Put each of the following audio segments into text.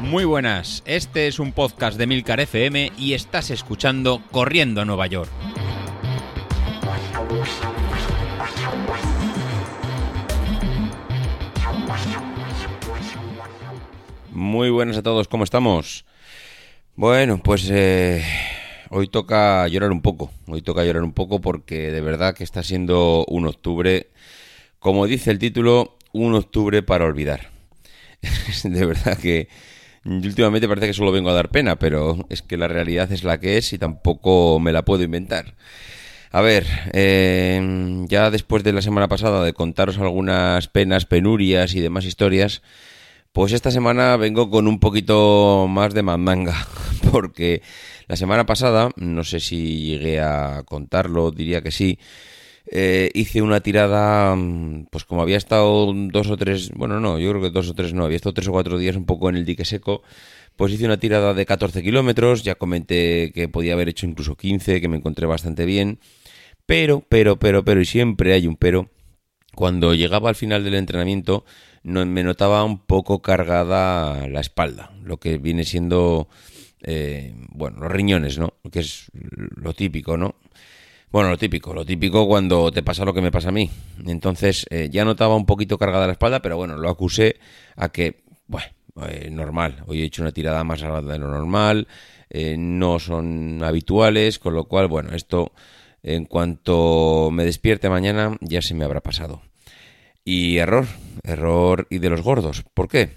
Muy buenas, este es un podcast de Milcar FM y estás escuchando Corriendo a Nueva York. Muy buenas a todos, ¿cómo estamos? Bueno, pues eh, hoy toca llorar un poco, hoy toca llorar un poco porque de verdad que está siendo un octubre, como dice el título, un octubre para olvidar. de verdad que últimamente parece que solo vengo a dar pena, pero es que la realidad es la que es y tampoco me la puedo inventar. A ver, eh, ya después de la semana pasada de contaros algunas penas, penurias y demás historias, pues esta semana vengo con un poquito más de mandanga, porque la semana pasada, no sé si llegué a contarlo, diría que sí, eh, hice una tirada, mm, pues como había estado dos o tres, bueno, no, yo creo que dos o tres no, había estado tres o cuatro días un poco en el dique seco, pues hice una tirada de 14 kilómetros, ya comenté que podía haber hecho incluso 15, que me encontré bastante bien, pero, pero, pero, pero, y siempre hay un pero, cuando llegaba al final del entrenamiento, no, me notaba un poco cargada la espalda, lo que viene siendo, eh, bueno, los riñones, ¿no? Que es lo típico, ¿no? Bueno, lo típico, lo típico cuando te pasa lo que me pasa a mí. Entonces eh, ya notaba un poquito cargada la espalda, pero bueno, lo acusé a que, bueno, eh, normal. Hoy he hecho una tirada más larga de lo normal, no son habituales, con lo cual, bueno, esto en cuanto me despierte mañana ya se me habrá pasado. Y error, error y de los gordos. ¿Por qué?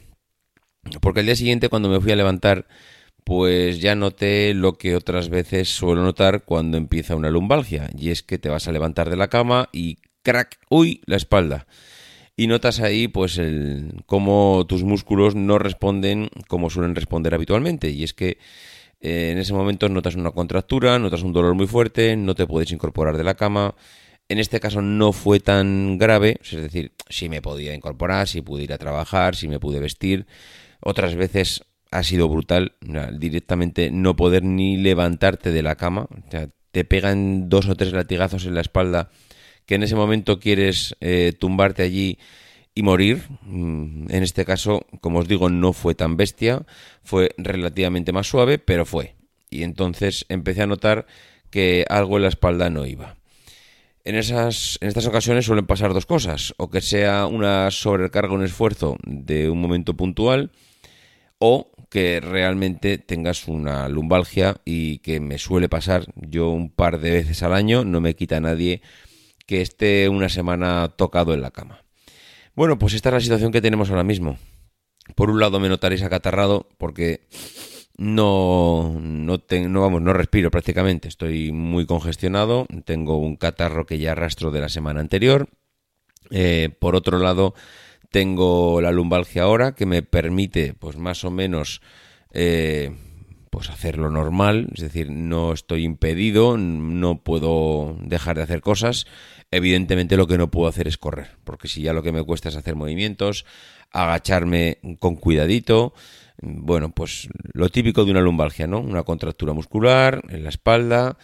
Porque el día siguiente cuando me fui a levantar, pues ya noté lo que otras veces suelo notar cuando empieza una lumbalgia. Y es que te vas a levantar de la cama y crack, uy, la espalda. Y notas ahí pues el cómo tus músculos no responden como suelen responder habitualmente. Y es que eh, en ese momento notas una contractura, notas un dolor muy fuerte, no te puedes incorporar de la cama en este caso no fue tan grave, es decir, si me podía incorporar, si pude ir a trabajar, si me pude vestir. Otras veces ha sido brutal, directamente no poder ni levantarte de la cama. te pegan dos o tres latigazos en la espalda que en ese momento quieres eh, tumbarte allí y morir. Mm, en este caso, como os digo, no fue tan bestia, fue relativamente más suave, pero fue. Y entonces empecé a notar que algo en la espalda no iba. En, esas, en estas ocasiones suelen pasar dos cosas, o que sea una sobrecarga, un esfuerzo de un momento puntual, o que realmente tengas una lumbalgia y que me suele pasar yo un par de veces al año, no me quita nadie que esté una semana tocado en la cama. Bueno, pues esta es la situación que tenemos ahora mismo. Por un lado me notaréis acatarrado porque no, no, no, vamos, no respiro prácticamente, estoy muy congestionado, tengo un catarro que ya arrastro de la semana anterior. Eh, por otro lado, tengo la lumbalgia ahora que me permite, pues más o menos, eh, pues hacer lo normal, es decir, no estoy impedido, no puedo dejar de hacer cosas. Evidentemente lo que no puedo hacer es correr, porque si ya lo que me cuesta es hacer movimientos, agacharme con cuidadito, bueno, pues lo típico de una lumbalgia, ¿no? Una contractura muscular en la espalda,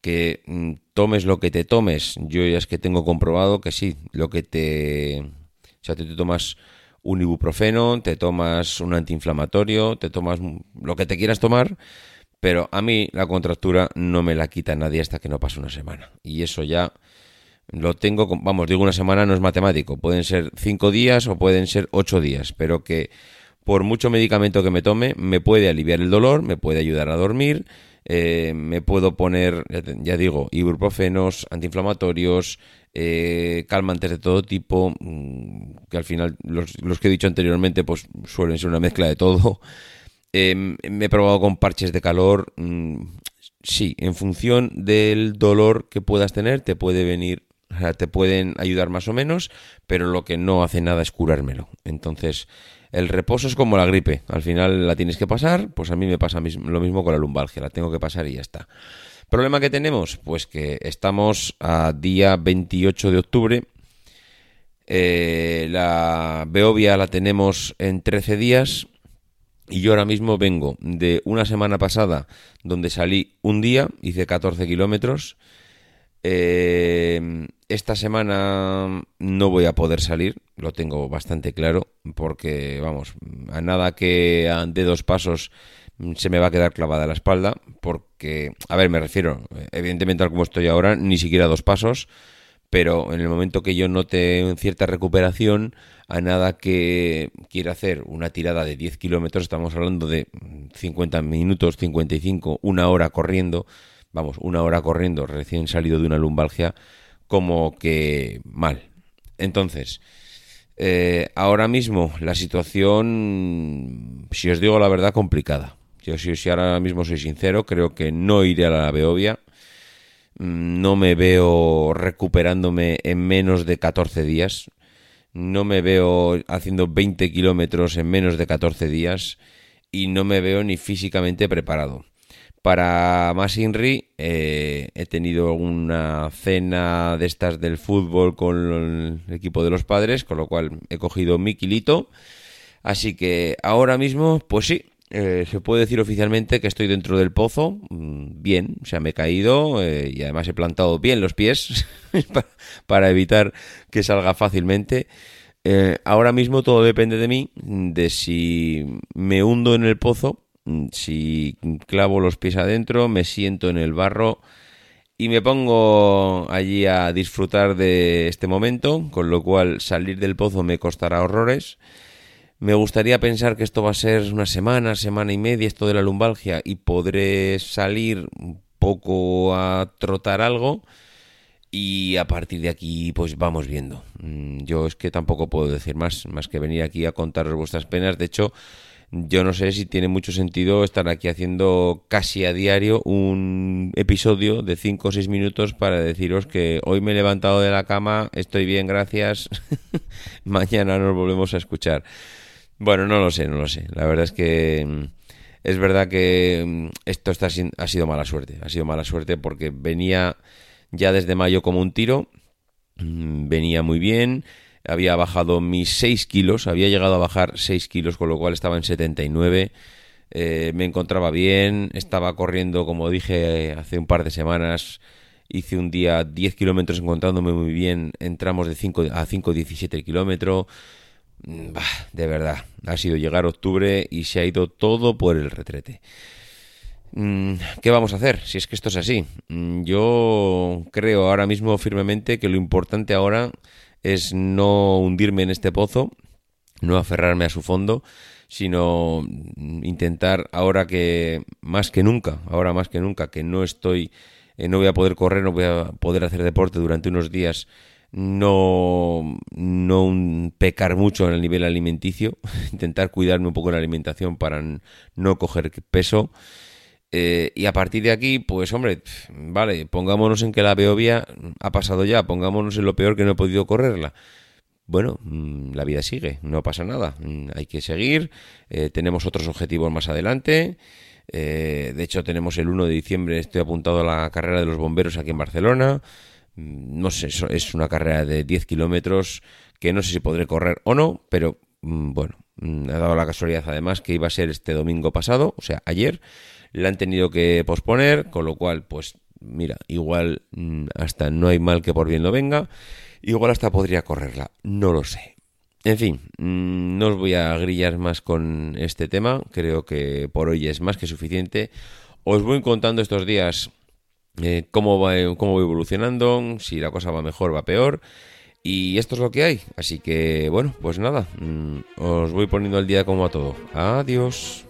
que mm, tomes lo que te tomes. Yo ya es que tengo comprobado que sí, lo que te... O sea, te, tomas un ibuprofeno, te tomas un antiinflamatorio, te tomas lo que te quieras tomar, pero a mí la contractura no me la quita nadie hasta que no pase una semana. Y eso ya lo tengo, vamos, digo una semana no es matemático, pueden ser cinco días o pueden ser ocho días, pero que por mucho medicamento que me tome, me puede aliviar el dolor, me puede ayudar a dormir, eh, me puedo poner, ya digo, ibuprofenos, antiinflamatorios, eh, calmantes de todo tipo, mm, que al final los, que he dicho anteriormente pues suelen ser una mezcla de todo. Em, me he probado con parches de calor. Mm, sí, en función del dolor que puedas tener, te puede venir, te pueden ayudar más o menos, pero lo que no hace nada es curármelo. Entonces, el reposo es como la gripe, al final la tienes que pasar, pues a mí me pasa lo mismo con la lumbalgia, la tengo que pasar y ya está. ¿Problema que tenemos? Pues que estamos a día 28 de octubre, eh, la Beovia la tenemos en 13 días y yo ahora mismo vengo de una semana pasada donde salí un día, hice 14 kilómetros, Eh, esta semana no voy a poder salir, lo tengo bastante claro, porque, vamos, a nada que de dos pasos se me va a quedar clavada la espalda, porque, a ver, me refiero, evidentemente al como estoy ahora, ni siquiera dos pasos, pero en el momento que yo note cierta recuperación, a nada que quiera hacer una tirada de 10 kilómetros, estamos hablando de 50 minutos, 55, una hora corriendo, vamos, una hora corriendo recién salido de una lumbalgia, como que mal. Entonces, eh, ahora mismo la situación, si os digo la verdad, complicada. Yo si, si ahora mismo soy sincero, creo que no iré a la Beovia. Mm, no me veo recuperándome en menos de 14 días. No me veo haciendo 20 kilómetros en menos de 14 días. Y no me veo ni físicamente preparado. Para más Inri, eh, he tenido una cena de estas del fútbol con el equipo de los padres, con lo cual he cogido mi kilito. Así que ahora mismo, pues sí, eh, se puede decir oficialmente que estoy dentro del pozo, mm, bien, o sea, me he caído eh, y además he plantado bien los pies para evitar que salga fácilmente. ahora mismo todo depende de mí, de si me hundo en el pozo si clavo los pies adentro, me siento en el barro y me pongo allí a disfrutar de este momento, con lo cual salir del pozo me costará horrores. Me gustaría pensar que esto va a ser una semana, semana y media, esto de la lumbalgia, y podré salir un poco a trotar algo. Y a partir de aquí, pues vamos viendo. Mm, yo es que tampoco puedo decir más, más que venir aquí a contaros vuestras penas. De hecho, yo no sé si tiene mucho sentido estar aquí haciendo casi a diario un episodio de 5 o 6 minutos para deciros que hoy me he levantado de la cama, estoy bien, gracias, mañana nos volvemos a escuchar. Bueno, no lo sé, no lo sé. La verdad es que mm, es verdad que mm, esto está, ha sido mala suerte, ha sido mala suerte porque venía ya desde mayo como un tiro, mm, venía muy bien había bajado mis 6 kilos, había llegado a bajar 6 kilos, con lo cual estaba en 79. Eh, me encontraba bien, estaba corriendo, como dije hace un par de semanas, hice un día 10 kilómetros encontrándome muy bien, entramos de 5 a 5,17 el kilómetro. Mm, de verdad, ha sido llegar octubre y se ha ido todo por el retrete. Mm, ¿Qué vamos a hacer si es que esto es así? Mm, yo creo ahora mismo firmemente que lo importante ahora es no hundirme en este pozo, no aferrarme a su fondo, sino intentar ahora que más que nunca, ahora más que nunca, que no estoy, eh, no voy a poder correr, no voy a poder hacer deporte durante unos días, no, no pecar mucho en el nivel alimenticio, intentar cuidarme un poco en la alimentación para no coger peso eh, y a partir de aquí, pues hombre, vale, pongámonos en que la Beovia ha pasado ya, pongámonos en lo peor que no he podido correrla. Bueno, mm, la vida sigue, no pasa nada, mm, hay que seguir, eh, tenemos otros objetivos más adelante. Eh, de hecho, tenemos el 1 de diciembre, estoy apuntado a la carrera de los bomberos aquí en Barcelona. Mm, no sé, es una carrera de 10 kilómetros que no sé si podré correr o no, pero bueno, ha dado la casualidad además que iba a ser este domingo pasado, o sea, ayer la han tenido que posponer, con lo cual, pues mira, igual mm, hasta no hay mal que por bien lo venga, igual hasta podría correrla, no lo sé. En fin, mm, no os voy a grillar más con este tema, creo que por hoy es más que suficiente. Os voy contando estos días eh, cómo, va, cómo va evolucionando, si la cosa va mejor, va peor. Y esto es lo que hay. Así que, bueno, pues nada, mm, os voy poniendo al día como a todo. Adiós.